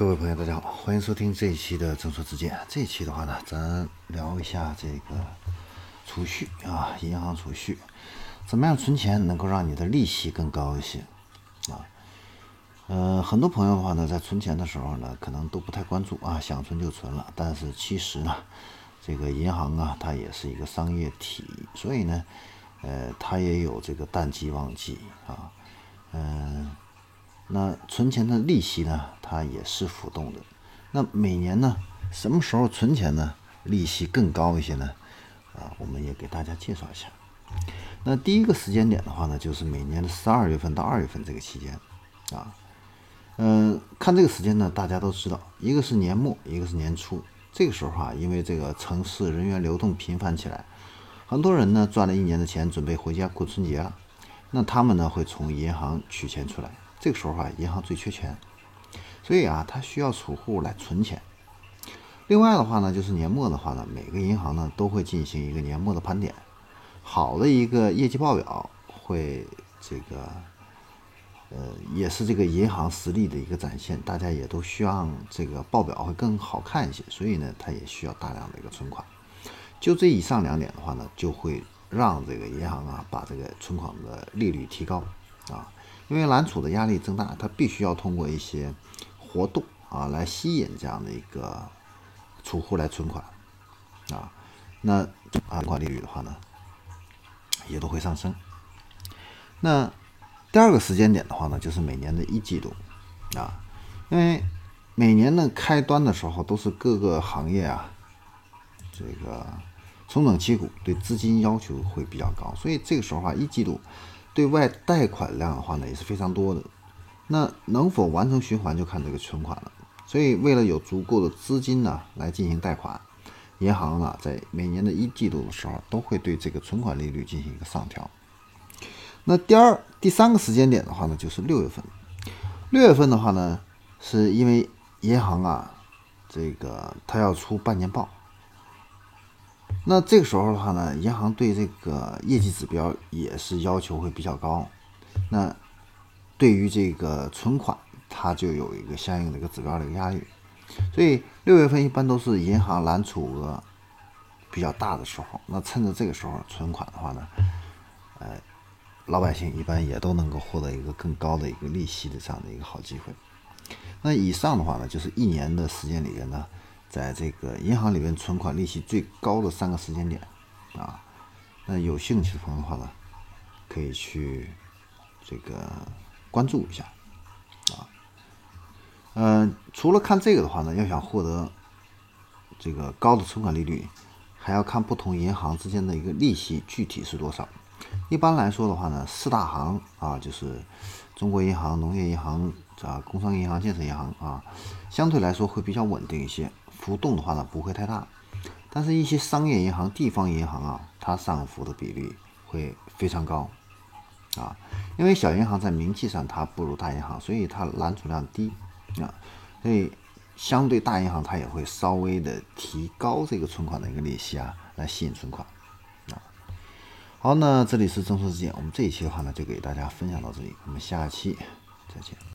各位朋友，大家好，欢迎收听这一期的正说之见。这一期的话呢，咱聊一下这个储蓄啊，银行储蓄，怎么样存钱能够让你的利息更高一些啊？呃，很多朋友的话呢，在存钱的时候呢，可能都不太关注啊，想存就存了。但是其实呢，这个银行啊，它也是一个商业体，所以呢，呃，它也有这个淡季旺季啊，嗯。那存钱的利息呢，它也是浮动的。那每年呢，什么时候存钱呢，利息更高一些呢？啊，我们也给大家介绍一下。那第一个时间点的话呢，就是每年的十二月份到二月份这个期间。啊，嗯，看这个时间呢，大家都知道，一个是年末，一个是年初。这个时候啊，因为这个城市人员流动频繁起来，很多人呢赚了一年的钱，准备回家过春节了。那他们呢会从银行取钱出来。这个时候啊，银行最缺钱，所以啊，它需要储户来存钱。另外的话呢，就是年末的话呢，每个银行呢都会进行一个年末的盘点，好的一个业绩报表会这个，呃，也是这个银行实力的一个展现。大家也都希望这个报表会更好看一些，所以呢，它也需要大量的一个存款。就这以上两点的话呢，就会让这个银行啊把这个存款的利率提高啊。因为揽储的压力增大，它必须要通过一些活动啊来吸引这样的一个储户来存款啊，那存款利率的话呢，也都会上升。那第二个时间点的话呢，就是每年的一季度啊，因为每年的开端的时候都是各个行业啊这个重整旗鼓，对资金要求会比较高，所以这个时候啊，一季度。对外贷款量的话呢也是非常多的，那能否完成循环就看这个存款了。所以为了有足够的资金呢来进行贷款，银行呢在每年的一季度的时候都会对这个存款利率进行一个上调。那第二、第三个时间点的话呢就是六月份，六月份的话呢是因为银行啊这个它要出半年报。那这个时候的话呢，银行对这个业绩指标也是要求会比较高。那对于这个存款，它就有一个相应的一个指标的一个压力。所以六月份一般都是银行揽储额比较大的时候。那趁着这个时候存款的话呢，呃，老百姓一般也都能够获得一个更高的一个利息的这样的一个好机会。那以上的话呢，就是一年的时间里边呢。在这个银行里面存款利息最高的三个时间点，啊，那有兴趣的朋友的话呢，可以去这个关注一下，啊，嗯，除了看这个的话呢，要想获得这个高的存款利率，还要看不同银行之间的一个利息具体是多少。一般来说的话呢，四大行啊，就是中国银行、农业银行啊、工商银行、建设银行啊，相对来说会比较稳定一些。浮动的话呢不会太大，但是一些商业银行、地方银行啊，它上浮的比例会非常高啊。因为小银行在名气上它不如大银行，所以它揽储量低啊，所以相对大银行它也会稍微的提高这个存款的一个利息啊，来吸引存款啊。好，那这里是正说之见，我们这一期的话呢就给大家分享到这里，我们下期再见。